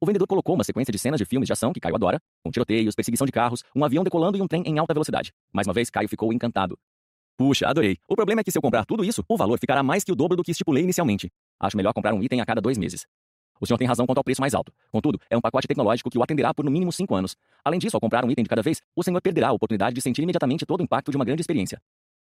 O vendedor colocou uma sequência de cenas de filmes de ação que Caio adora, com tiroteios, perseguição de carros, um avião decolando e um trem em alta velocidade. Mais uma vez, Caio ficou encantado. Puxa, adorei. O problema é que se eu comprar tudo isso, o valor ficará mais que o dobro do que estipulei inicialmente. Acho melhor comprar um item a cada dois meses. O senhor tem razão quanto ao preço mais alto. Contudo, é um pacote tecnológico que o atenderá por no mínimo cinco anos. Além disso, ao comprar um item de cada vez, o senhor perderá a oportunidade de sentir imediatamente todo o impacto de uma grande experiência.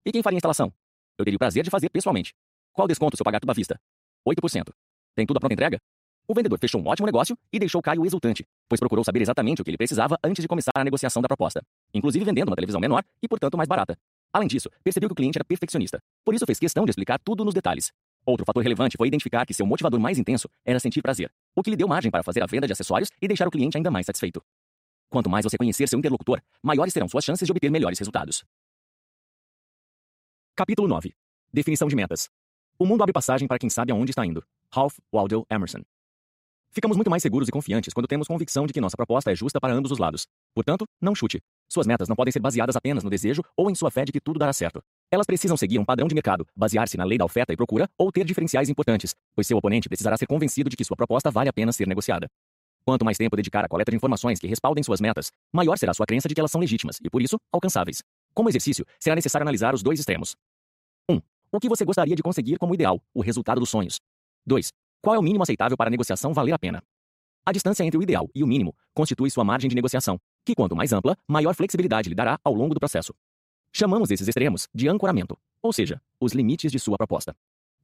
E quem faria a instalação? Eu teria o prazer de fazer pessoalmente. Qual desconto se eu pagar tudo à vista? 8%. Tem tudo à pronta entrega? O vendedor fechou um ótimo negócio e deixou Caio exultante, pois procurou saber exatamente o que ele precisava antes de começar a negociação da proposta, inclusive vendendo uma televisão menor e, portanto, mais barata. Além disso, percebeu que o cliente era perfeccionista, por isso fez questão de explicar tudo nos detalhes. Outro fator relevante foi identificar que seu motivador mais intenso era sentir prazer, o que lhe deu margem para fazer a venda de acessórios e deixar o cliente ainda mais satisfeito. Quanto mais você conhecer seu interlocutor, maiores serão suas chances de obter melhores resultados. Capítulo 9 Definição de metas. O mundo abre passagem para quem sabe aonde está indo. Ralph Waldo Emerson. Ficamos muito mais seguros e confiantes quando temos convicção de que nossa proposta é justa para ambos os lados. Portanto, não chute. Suas metas não podem ser baseadas apenas no desejo ou em sua fé de que tudo dará certo. Elas precisam seguir um padrão de mercado, basear-se na lei da oferta e procura ou ter diferenciais importantes, pois seu oponente precisará ser convencido de que sua proposta vale a pena ser negociada. Quanto mais tempo dedicar à coleta de informações que respaldem suas metas, maior será sua crença de que elas são legítimas e, por isso, alcançáveis. Como exercício, será necessário analisar os dois extremos. 1. Um, o que você gostaria de conseguir como ideal, o resultado dos sonhos. 2. Qual é o mínimo aceitável para a negociação valer a pena? A distância entre o ideal e o mínimo constitui sua margem de negociação, que quanto mais ampla, maior flexibilidade lhe dará ao longo do processo. Chamamos esses extremos de ancoramento, ou seja, os limites de sua proposta.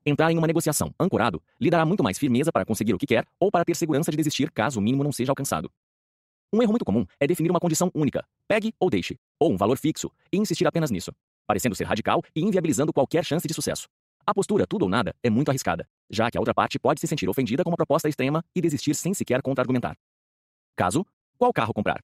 Entrar em uma negociação ancorado lhe dará muito mais firmeza para conseguir o que quer ou para ter segurança de desistir caso o mínimo não seja alcançado. Um erro muito comum é definir uma condição única, pegue ou deixe, ou um valor fixo, e insistir apenas nisso, parecendo ser radical e inviabilizando qualquer chance de sucesso. A postura tudo ou nada é muito arriscada, já que a outra parte pode se sentir ofendida com uma proposta extrema e desistir sem sequer contra-argumentar. Caso, qual carro comprar?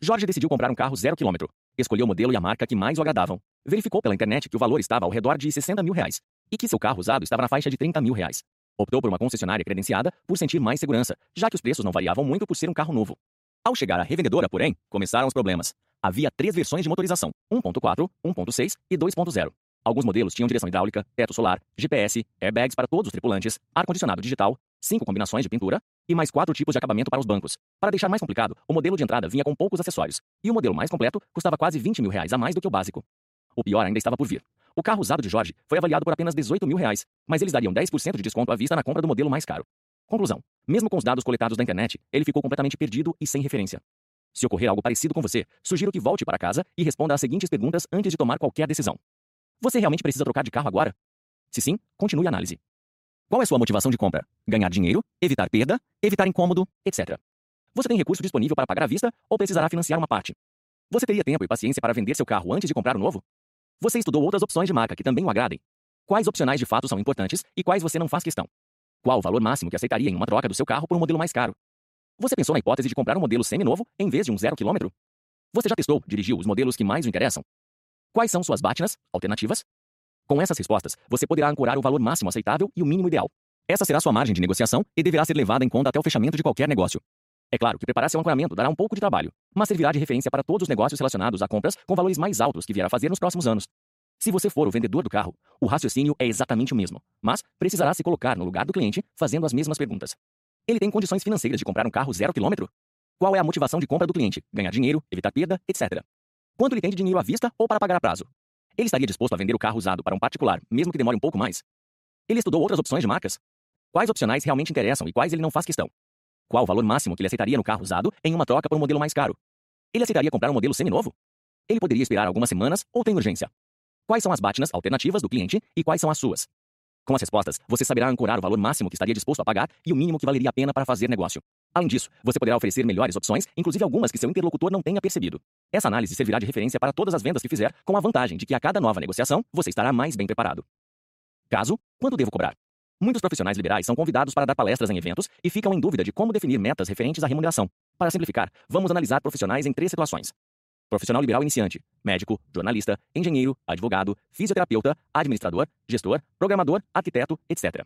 Jorge decidiu comprar um carro zero quilômetro. Escolheu o modelo e a marca que mais o agradavam. Verificou pela internet que o valor estava ao redor de 60 mil reais e que seu carro usado estava na faixa de 30 mil reais. Optou por uma concessionária credenciada por sentir mais segurança, já que os preços não variavam muito por ser um carro novo. Ao chegar à revendedora, porém, começaram os problemas. Havia três versões de motorização: 1.4, 1.6 e 2.0. Alguns modelos tinham direção hidráulica, teto solar, GPS, airbags para todos os tripulantes, ar-condicionado digital, cinco combinações de pintura e mais quatro tipos de acabamento para os bancos. Para deixar mais complicado, o modelo de entrada vinha com poucos acessórios, e o modelo mais completo custava quase 20 mil reais a mais do que o básico. O pior ainda estava por vir. O carro usado de Jorge foi avaliado por apenas 18 mil reais, mas eles dariam 10% de desconto à vista na compra do modelo mais caro. Conclusão. Mesmo com os dados coletados da internet, ele ficou completamente perdido e sem referência. Se ocorrer algo parecido com você, sugiro que volte para casa e responda às seguintes perguntas antes de tomar qualquer decisão. Você realmente precisa trocar de carro agora? Se sim, continue a análise. Qual é sua motivação de compra? Ganhar dinheiro, evitar perda, evitar incômodo, etc. Você tem recurso disponível para pagar à vista ou precisará financiar uma parte? Você teria tempo e paciência para vender seu carro antes de comprar o novo? Você estudou outras opções de marca que também o agradem? Quais opcionais de fato são importantes e quais você não faz questão? Qual o valor máximo que aceitaria em uma troca do seu carro por um modelo mais caro? Você pensou na hipótese de comprar um modelo semi-novo em vez de um zero quilômetro? Você já testou, dirigiu os modelos que mais o interessam? Quais são suas batinas, alternativas? Com essas respostas, você poderá ancorar o valor máximo aceitável e o mínimo ideal. Essa será sua margem de negociação e deverá ser levada em conta até o fechamento de qualquer negócio. É claro que preparar seu ancoramento dará um pouco de trabalho, mas servirá de referência para todos os negócios relacionados a compras com valores mais altos que vier a fazer nos próximos anos. Se você for o vendedor do carro, o raciocínio é exatamente o mesmo, mas precisará se colocar no lugar do cliente fazendo as mesmas perguntas. Ele tem condições financeiras de comprar um carro zero quilômetro? Qual é a motivação de compra do cliente? Ganhar dinheiro, evitar perda, etc. Quanto ele tem de dinheiro à vista ou para pagar a prazo? Ele estaria disposto a vender o carro usado para um particular, mesmo que demore um pouco mais? Ele estudou outras opções de marcas? Quais opcionais realmente interessam e quais ele não faz questão? Qual o valor máximo que ele aceitaria no carro usado em uma troca por um modelo mais caro? Ele aceitaria comprar um modelo seminovo? Ele poderia esperar algumas semanas ou tem urgência? Quais são as batinas alternativas do cliente e quais são as suas? Com as respostas, você saberá ancorar o valor máximo que estaria disposto a pagar e o mínimo que valeria a pena para fazer negócio. Além disso, você poderá oferecer melhores opções, inclusive algumas que seu interlocutor não tenha percebido. Essa análise servirá de referência para todas as vendas que fizer, com a vantagem de que a cada nova negociação você estará mais bem preparado. Caso, quanto devo cobrar? Muitos profissionais liberais são convidados para dar palestras em eventos e ficam em dúvida de como definir metas referentes à remuneração. Para simplificar, vamos analisar profissionais em três situações: profissional liberal iniciante, médico, jornalista, engenheiro, advogado, fisioterapeuta, administrador, gestor, programador, arquiteto, etc.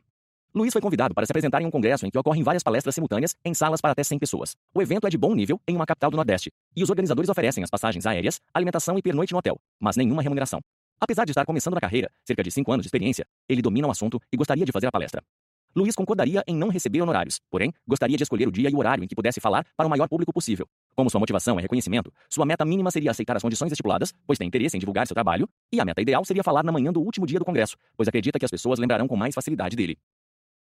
Luiz foi convidado para se apresentar em um congresso em que ocorrem várias palestras simultâneas em salas para até 100 pessoas. O evento é de bom nível em uma capital do Nordeste, e os organizadores oferecem as passagens aéreas, alimentação e pernoite no hotel, mas nenhuma remuneração. Apesar de estar começando na carreira, cerca de 5 anos de experiência, ele domina o assunto e gostaria de fazer a palestra. Luiz concordaria em não receber honorários, porém, gostaria de escolher o dia e o horário em que pudesse falar para o maior público possível. Como sua motivação é reconhecimento, sua meta mínima seria aceitar as condições estipuladas, pois tem interesse em divulgar seu trabalho, e a meta ideal seria falar na manhã do último dia do congresso, pois acredita que as pessoas lembrarão com mais facilidade dele.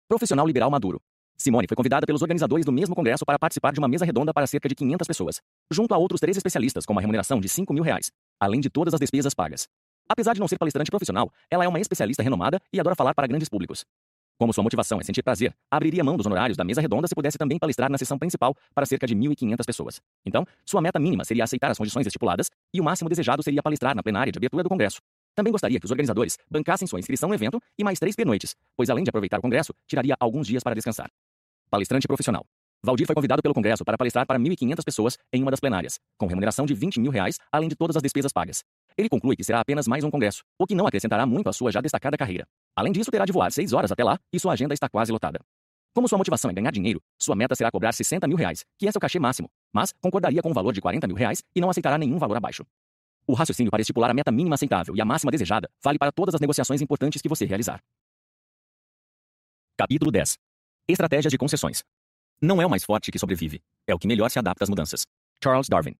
Profissional liberal maduro. Simone foi convidada pelos organizadores do mesmo congresso para participar de uma mesa redonda para cerca de 500 pessoas, junto a outros três especialistas com uma remuneração de 5 mil reais, além de todas as despesas pagas. Apesar de não ser palestrante profissional, ela é uma especialista renomada e adora falar para grandes públicos. Como sua motivação é sentir prazer, abriria mão dos honorários da mesa redonda se pudesse também palestrar na sessão principal para cerca de 1.500 pessoas. Então, sua meta mínima seria aceitar as condições estipuladas e o máximo desejado seria palestrar na plenária de abertura do congresso. Também gostaria que os organizadores bancassem sua inscrição no evento e mais três pernoites, pois além de aproveitar o congresso, tiraria alguns dias para descansar. Palestrante profissional. Valdir foi convidado pelo Congresso para palestrar para 1.500 pessoas em uma das plenárias, com remuneração de 20 mil reais, além de todas as despesas pagas. Ele conclui que será apenas mais um congresso, o que não acrescentará muito à sua já destacada carreira. Além disso, terá de voar seis horas até lá e sua agenda está quase lotada. Como sua motivação é ganhar dinheiro, sua meta será cobrar 60 mil reais, que é seu cachê máximo, mas concordaria com um valor de 40 mil reais e não aceitará nenhum valor abaixo. O raciocínio para estipular a meta mínima aceitável e a máxima desejada vale para todas as negociações importantes que você realizar. Capítulo 10 Estratégias de concessões. Não é o mais forte que sobrevive, é o que melhor se adapta às mudanças. Charles Darwin.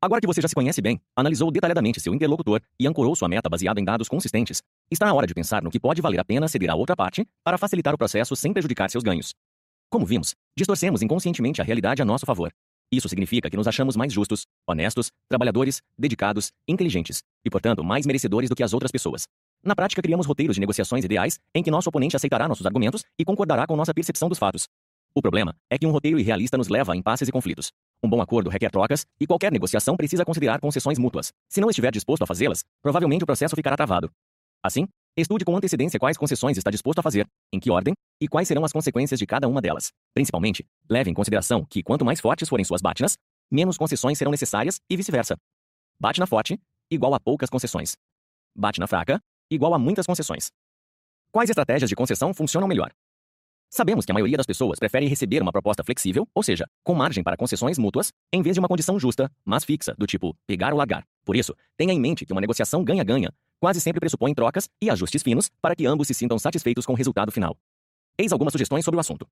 Agora que você já se conhece bem, analisou detalhadamente seu interlocutor e ancorou sua meta baseado em dados consistentes, está na hora de pensar no que pode valer a pena ceder à outra parte para facilitar o processo sem prejudicar seus ganhos. Como vimos, distorcemos inconscientemente a realidade a nosso favor. Isso significa que nos achamos mais justos, honestos, trabalhadores, dedicados, inteligentes e, portanto, mais merecedores do que as outras pessoas. Na prática, criamos roteiros de negociações ideais em que nosso oponente aceitará nossos argumentos e concordará com nossa percepção dos fatos, o problema é que um roteiro irrealista nos leva a impasses e conflitos. Um bom acordo requer trocas, e qualquer negociação precisa considerar concessões mútuas. Se não estiver disposto a fazê-las, provavelmente o processo ficará travado. Assim, estude com antecedência quais concessões está disposto a fazer, em que ordem e quais serão as consequências de cada uma delas. Principalmente, leve em consideração que quanto mais fortes forem suas batinas, menos concessões serão necessárias e vice-versa. Bate na forte, igual a poucas concessões. Bate na fraca, igual a muitas concessões. Quais estratégias de concessão funcionam melhor? Sabemos que a maioria das pessoas prefere receber uma proposta flexível, ou seja, com margem para concessões mútuas, em vez de uma condição justa, mas fixa, do tipo pegar ou largar. Por isso, tenha em mente que uma negociação ganha-ganha quase sempre pressupõe trocas e ajustes finos para que ambos se sintam satisfeitos com o resultado final. Eis algumas sugestões sobre o assunto.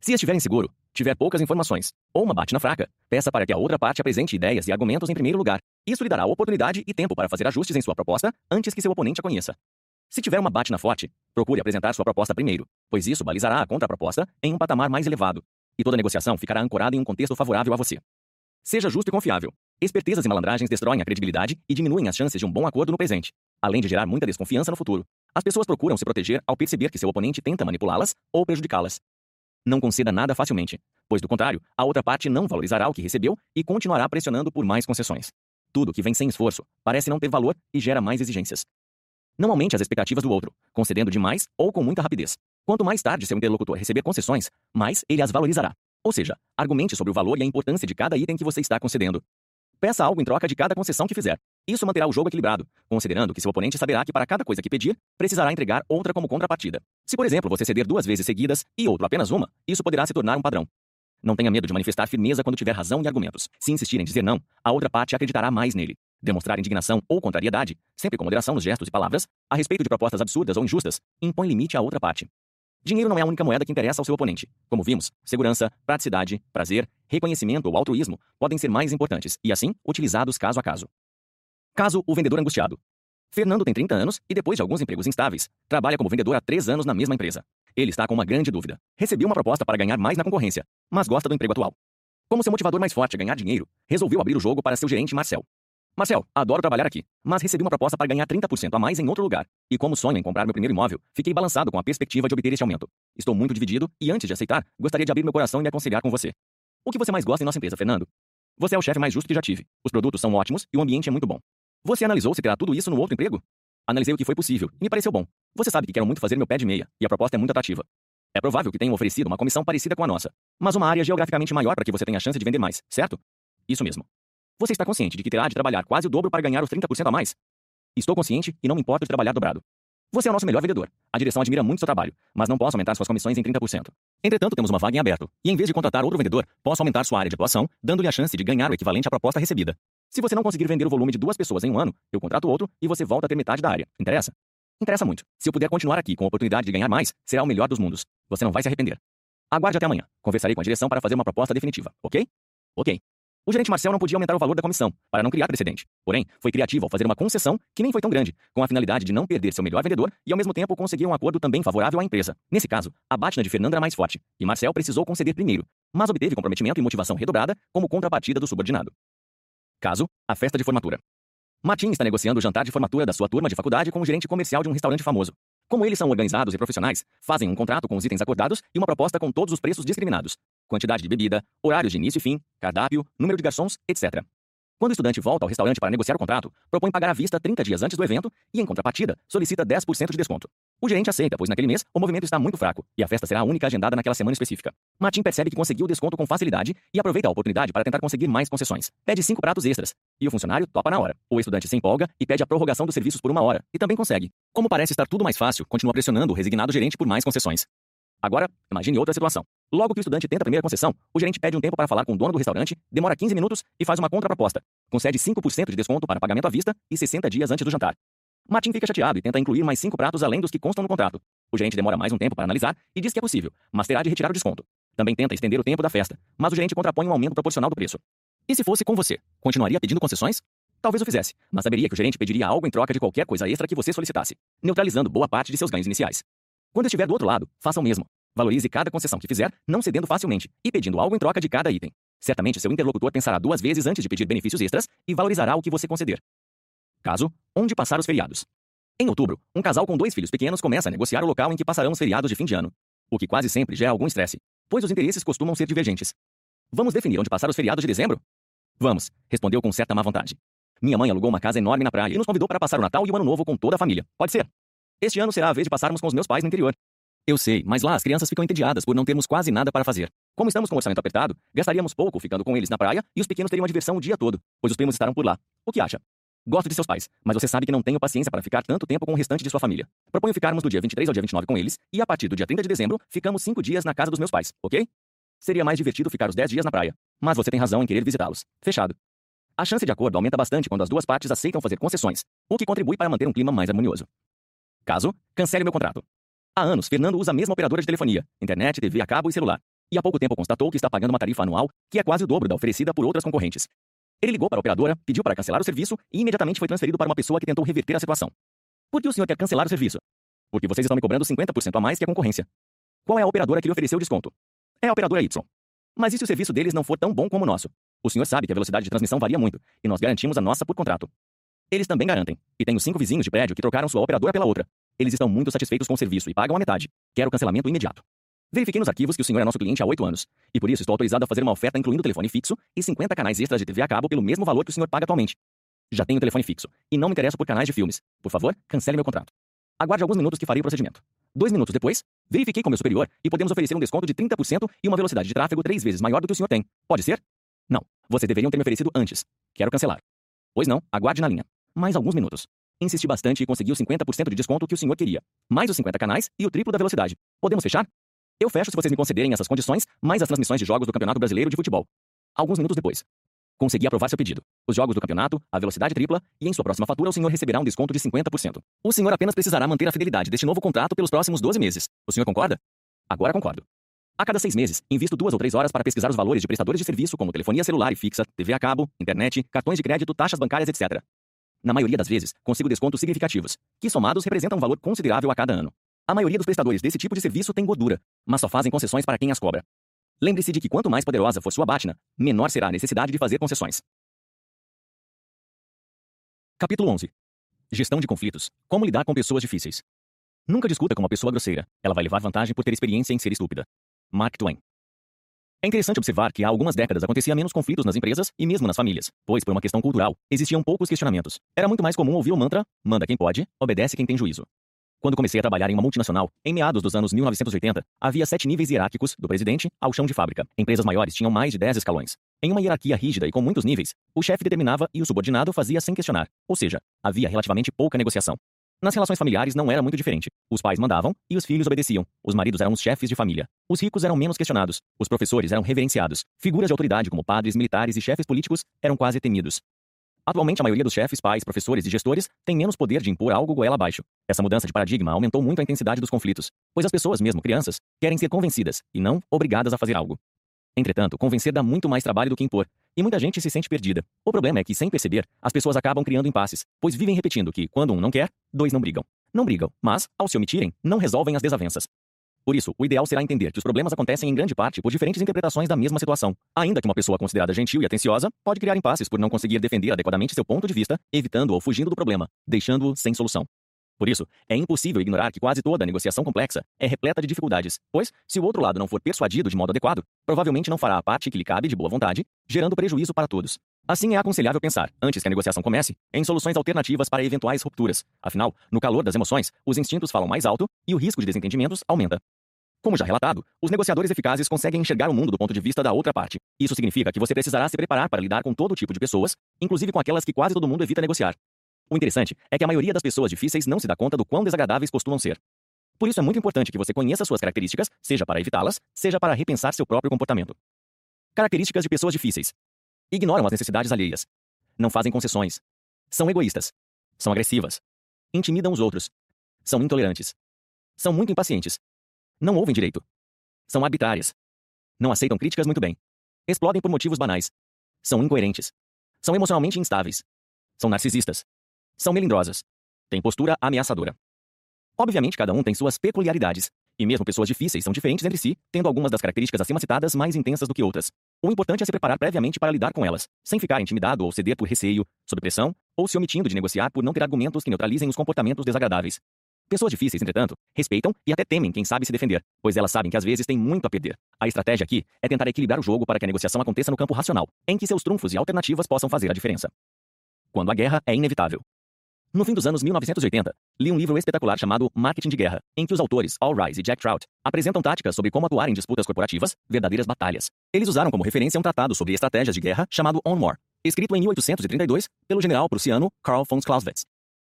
Se estiver inseguro, tiver poucas informações, ou uma bate na fraca, peça para que a outra parte apresente ideias e argumentos em primeiro lugar. Isso lhe dará oportunidade e tempo para fazer ajustes em sua proposta antes que seu oponente a conheça. Se tiver uma bate na forte, procure apresentar sua proposta primeiro, pois isso balizará a contraproposta em um patamar mais elevado, e toda negociação ficará ancorada em um contexto favorável a você. Seja justo e confiável. Espertezas e malandragens destroem a credibilidade e diminuem as chances de um bom acordo no presente, além de gerar muita desconfiança no futuro. As pessoas procuram se proteger ao perceber que seu oponente tenta manipulá-las ou prejudicá-las. Não conceda nada facilmente, pois do contrário, a outra parte não valorizará o que recebeu e continuará pressionando por mais concessões. Tudo que vem sem esforço parece não ter valor e gera mais exigências. Não aumente as expectativas do outro, concedendo demais ou com muita rapidez. Quanto mais tarde seu interlocutor receber concessões, mais ele as valorizará. Ou seja, argumente sobre o valor e a importância de cada item que você está concedendo. Peça algo em troca de cada concessão que fizer. Isso manterá o jogo equilibrado, considerando que seu oponente saberá que para cada coisa que pedir, precisará entregar outra como contrapartida. Se, por exemplo, você ceder duas vezes seguidas e outro apenas uma, isso poderá se tornar um padrão. Não tenha medo de manifestar firmeza quando tiver razão e argumentos. Se insistir em dizer não, a outra parte acreditará mais nele. Demonstrar indignação ou contrariedade, sempre com moderação nos gestos e palavras, a respeito de propostas absurdas ou injustas, impõe limite à outra parte. Dinheiro não é a única moeda que interessa ao seu oponente. Como vimos, segurança, praticidade, prazer, reconhecimento ou altruísmo podem ser mais importantes e, assim, utilizados caso a caso. Caso o vendedor angustiado. Fernando tem 30 anos e, depois de alguns empregos instáveis, trabalha como vendedor há 3 anos na mesma empresa. Ele está com uma grande dúvida. Recebeu uma proposta para ganhar mais na concorrência, mas gosta do emprego atual. Como seu motivador mais forte é ganhar dinheiro, resolveu abrir o jogo para seu gerente Marcel. Marcel, adoro trabalhar aqui, mas recebi uma proposta para ganhar 30% a mais em outro lugar. E como sonho em comprar meu primeiro imóvel, fiquei balançado com a perspectiva de obter este aumento. Estou muito dividido e, antes de aceitar, gostaria de abrir meu coração e me aconselhar com você. O que você mais gosta em nossa empresa, Fernando? Você é o chefe mais justo que já tive. Os produtos são ótimos e o ambiente é muito bom. Você analisou se terá tudo isso no outro emprego? Analisei o que foi possível e me pareceu bom. Você sabe que quero muito fazer meu pé de meia e a proposta é muito atrativa. É provável que tenham oferecido uma comissão parecida com a nossa, mas uma área geograficamente maior para que você tenha a chance de vender mais, certo? Isso mesmo. Você está consciente de que terá de trabalhar quase o dobro para ganhar os 30% a mais? Estou consciente e não me importo de trabalhar dobrado. Você é o nosso melhor vendedor. A direção admira muito seu trabalho, mas não posso aumentar suas comissões em 30%. Entretanto, temos uma vaga em aberto, e em vez de contratar outro vendedor, posso aumentar sua área de atuação, dando-lhe a chance de ganhar o equivalente à proposta recebida. Se você não conseguir vender o volume de duas pessoas em um ano, eu contrato outro e você volta a ter metade da área. Interessa? Interessa muito. Se eu puder continuar aqui com a oportunidade de ganhar mais, será o melhor dos mundos. Você não vai se arrepender. Aguarde até amanhã. Conversarei com a direção para fazer uma proposta definitiva, ok? Ok. O gerente Marcel não podia aumentar o valor da comissão, para não criar precedente. Porém, foi criativo ao fazer uma concessão que nem foi tão grande, com a finalidade de não perder seu melhor vendedor e, ao mesmo tempo, conseguir um acordo também favorável à empresa. Nesse caso, a Batna de Fernanda era mais forte, e Marcel precisou conceder primeiro, mas obteve comprometimento e motivação redobrada como contrapartida do subordinado. Caso, a festa de formatura. Martin está negociando o jantar de formatura da sua turma de faculdade com o gerente comercial de um restaurante famoso. Como eles são organizados e profissionais, fazem um contrato com os itens acordados e uma proposta com todos os preços discriminados quantidade de bebida, horários de início e fim, cardápio, número de garçons, etc. Quando o estudante volta ao restaurante para negociar o contrato, propõe pagar à vista 30 dias antes do evento e, em contrapartida, solicita 10% de desconto. O gerente aceita, pois naquele mês o movimento está muito fraco e a festa será a única agendada naquela semana específica. Martin percebe que conseguiu o desconto com facilidade e aproveita a oportunidade para tentar conseguir mais concessões. Pede cinco pratos extras e o funcionário topa na hora. O estudante se empolga e pede a prorrogação dos serviços por uma hora e também consegue. Como parece estar tudo mais fácil, continua pressionando o resignado gerente por mais concessões. Agora, imagine outra situação. Logo que o estudante tenta a primeira concessão, o gerente pede um tempo para falar com o dono do restaurante, demora 15 minutos e faz uma contraproposta. Concede 5% de desconto para pagamento à vista e 60 dias antes do jantar. Martin fica chateado e tenta incluir mais cinco pratos além dos que constam no contrato. O gerente demora mais um tempo para analisar e diz que é possível, mas terá de retirar o desconto. Também tenta estender o tempo da festa, mas o gerente contrapõe um aumento proporcional do preço. E se fosse com você, continuaria pedindo concessões? Talvez o fizesse, mas saberia que o gerente pediria algo em troca de qualquer coisa extra que você solicitasse, neutralizando boa parte de seus ganhos iniciais. Quando estiver do outro lado, faça o mesmo. Valorize cada concessão que fizer, não cedendo facilmente e pedindo algo em troca de cada item. Certamente seu interlocutor pensará duas vezes antes de pedir benefícios extras e valorizará o que você conceder. Caso: onde passar os feriados. Em outubro, um casal com dois filhos pequenos começa a negociar o local em que passarão os feriados de fim de ano, o que quase sempre gera algum estresse, pois os interesses costumam ser divergentes. Vamos definir onde passar os feriados de dezembro? Vamos, respondeu com certa má vontade. Minha mãe alugou uma casa enorme na praia e nos convidou para passar o Natal e o Ano Novo com toda a família. Pode ser. Este ano será a vez de passarmos com os meus pais no interior. Eu sei, mas lá as crianças ficam entediadas por não termos quase nada para fazer. Como estamos com o orçamento apertado, gastaríamos pouco ficando com eles na praia e os pequenos teriam a diversão o dia todo, pois os primos estarão por lá. O que acha? Gosto de seus pais, mas você sabe que não tenho paciência para ficar tanto tempo com o restante de sua família. Proponho ficarmos do dia 23 ao dia 29 com eles, e a partir do dia 30 de dezembro, ficamos cinco dias na casa dos meus pais, ok? Seria mais divertido ficar os 10 dias na praia. Mas você tem razão em querer visitá-los. Fechado. A chance de acordo aumenta bastante quando as duas partes aceitam fazer concessões, o que contribui para manter um clima mais harmonioso. Caso, cancele meu contrato. Há anos, Fernando usa a mesma operadora de telefonia, internet, TV a cabo e celular. E há pouco tempo constatou que está pagando uma tarifa anual que é quase o dobro da oferecida por outras concorrentes. Ele ligou para a operadora, pediu para cancelar o serviço e imediatamente foi transferido para uma pessoa que tentou reverter a situação. Por que o senhor quer cancelar o serviço? Porque vocês estão me cobrando 50% a mais que a concorrência. Qual é a operadora que lhe ofereceu o desconto? É a operadora Y. Mas e se o serviço deles não for tão bom como o nosso? O senhor sabe que a velocidade de transmissão varia muito, e nós garantimos a nossa por contrato. Eles também garantem, e tenho cinco vizinhos de prédio que trocaram sua operadora pela outra, eles estão muito satisfeitos com o serviço e pagam a metade. Quero cancelamento imediato. Verifiquei nos arquivos que o senhor é nosso cliente há oito anos, e por isso estou autorizado a fazer uma oferta incluindo telefone fixo e 50 canais extras de TV a cabo pelo mesmo valor que o senhor paga atualmente. Já tenho telefone fixo, e não me interesso por canais de filmes. Por favor, cancele meu contrato. Aguarde alguns minutos que farei o procedimento. Dois minutos depois, verifiquei com meu superior e podemos oferecer um desconto de 30% e uma velocidade de tráfego três vezes maior do que o senhor tem. Pode ser? Não. Vocês deveriam ter me oferecido antes. Quero cancelar. Pois não, aguarde na linha. Mais alguns minutos. Insisti bastante e consegui os 50% de desconto que o senhor queria, mais os 50 canais e o triplo da velocidade. Podemos fechar? Eu fecho se vocês me concederem essas condições, mais as transmissões de jogos do Campeonato Brasileiro de Futebol. Alguns minutos depois. Consegui aprovar seu pedido. Os jogos do campeonato, a velocidade tripla, e em sua próxima fatura o senhor receberá um desconto de 50%. O senhor apenas precisará manter a fidelidade deste novo contrato pelos próximos 12 meses. O senhor concorda? Agora concordo. A cada seis meses, invisto duas ou três horas para pesquisar os valores de prestadores de serviço como telefonia celular e fixa, TV a cabo, internet, cartões de crédito, taxas bancárias, etc. Na maioria das vezes, consigo descontos significativos, que somados representam um valor considerável a cada ano. A maioria dos prestadores desse tipo de serviço tem gordura, mas só fazem concessões para quem as cobra. Lembre-se de que quanto mais poderosa for sua Batna, menor será a necessidade de fazer concessões. Capítulo 11. Gestão de conflitos. Como lidar com pessoas difíceis. Nunca discuta com uma pessoa grosseira. Ela vai levar vantagem por ter experiência em ser estúpida. Mark Twain. É interessante observar que há algumas décadas acontecia menos conflitos nas empresas e mesmo nas famílias, pois, por uma questão cultural, existiam poucos questionamentos. Era muito mais comum ouvir o mantra: manda quem pode, obedece quem tem juízo. Quando comecei a trabalhar em uma multinacional, em meados dos anos 1980, havia sete níveis hierárquicos, do presidente ao chão de fábrica. Empresas maiores tinham mais de dez escalões. Em uma hierarquia rígida e com muitos níveis, o chefe determinava e o subordinado fazia sem questionar, ou seja, havia relativamente pouca negociação. Nas relações familiares não era muito diferente. Os pais mandavam e os filhos obedeciam. Os maridos eram os chefes de família. Os ricos eram menos questionados. Os professores eram reverenciados. Figuras de autoridade como padres, militares e chefes políticos eram quase temidos. Atualmente, a maioria dos chefes, pais, professores e gestores tem menos poder de impor algo goela abaixo. Essa mudança de paradigma aumentou muito a intensidade dos conflitos, pois as pessoas, mesmo crianças, querem ser convencidas e não obrigadas a fazer algo. Entretanto, convencer dá muito mais trabalho do que impor, e muita gente se sente perdida. O problema é que, sem perceber, as pessoas acabam criando impasses, pois vivem repetindo que, quando um não quer, dois não brigam. Não brigam, mas, ao se omitirem, não resolvem as desavenças. Por isso, o ideal será entender que os problemas acontecem em grande parte por diferentes interpretações da mesma situação. Ainda que uma pessoa considerada gentil e atenciosa pode criar impasses por não conseguir defender adequadamente seu ponto de vista, evitando ou fugindo do problema, deixando-o sem solução. Por isso, é impossível ignorar que quase toda negociação complexa é repleta de dificuldades, pois, se o outro lado não for persuadido de modo adequado, provavelmente não fará a parte que lhe cabe de boa vontade, gerando prejuízo para todos. Assim, é aconselhável pensar, antes que a negociação comece, em soluções alternativas para eventuais rupturas. Afinal, no calor das emoções, os instintos falam mais alto e o risco de desentendimentos aumenta. Como já relatado, os negociadores eficazes conseguem enxergar o mundo do ponto de vista da outra parte. Isso significa que você precisará se preparar para lidar com todo tipo de pessoas, inclusive com aquelas que quase todo mundo evita negociar. O interessante é que a maioria das pessoas difíceis não se dá conta do quão desagradáveis costumam ser. Por isso é muito importante que você conheça suas características, seja para evitá-las, seja para repensar seu próprio comportamento. Características de pessoas difíceis: ignoram as necessidades alheias, não fazem concessões, são egoístas, são agressivas, intimidam os outros, são intolerantes, são muito impacientes, não ouvem direito. São arbitrárias. Não aceitam críticas muito bem. Explodem por motivos banais. São incoerentes. São emocionalmente instáveis. São narcisistas. São melindrosas. Têm postura ameaçadora. Obviamente, cada um tem suas peculiaridades, e mesmo pessoas difíceis são diferentes entre si, tendo algumas das características acima citadas mais intensas do que outras. O importante é se preparar previamente para lidar com elas, sem ficar intimidado ou ceder por receio, sob pressão, ou se omitindo de negociar por não ter argumentos que neutralizem os comportamentos desagradáveis. Pessoas difíceis, entretanto, respeitam e até temem quem sabe se defender, pois elas sabem que às vezes têm muito a perder. A estratégia aqui é tentar equilibrar o jogo para que a negociação aconteça no campo racional, em que seus trunfos e alternativas possam fazer a diferença. Quando a guerra é inevitável. No fim dos anos 1980, li um livro espetacular chamado Marketing de Guerra, em que os autores Al Rise e Jack Trout apresentam táticas sobre como atuar em disputas corporativas, verdadeiras batalhas. Eles usaram como referência um tratado sobre estratégias de guerra chamado On War, escrito em 1832 pelo general prussiano Karl von Clausewitz.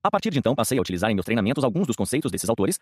A partir de então, passei a utilizar em meus treinamentos alguns dos conceitos desses autores,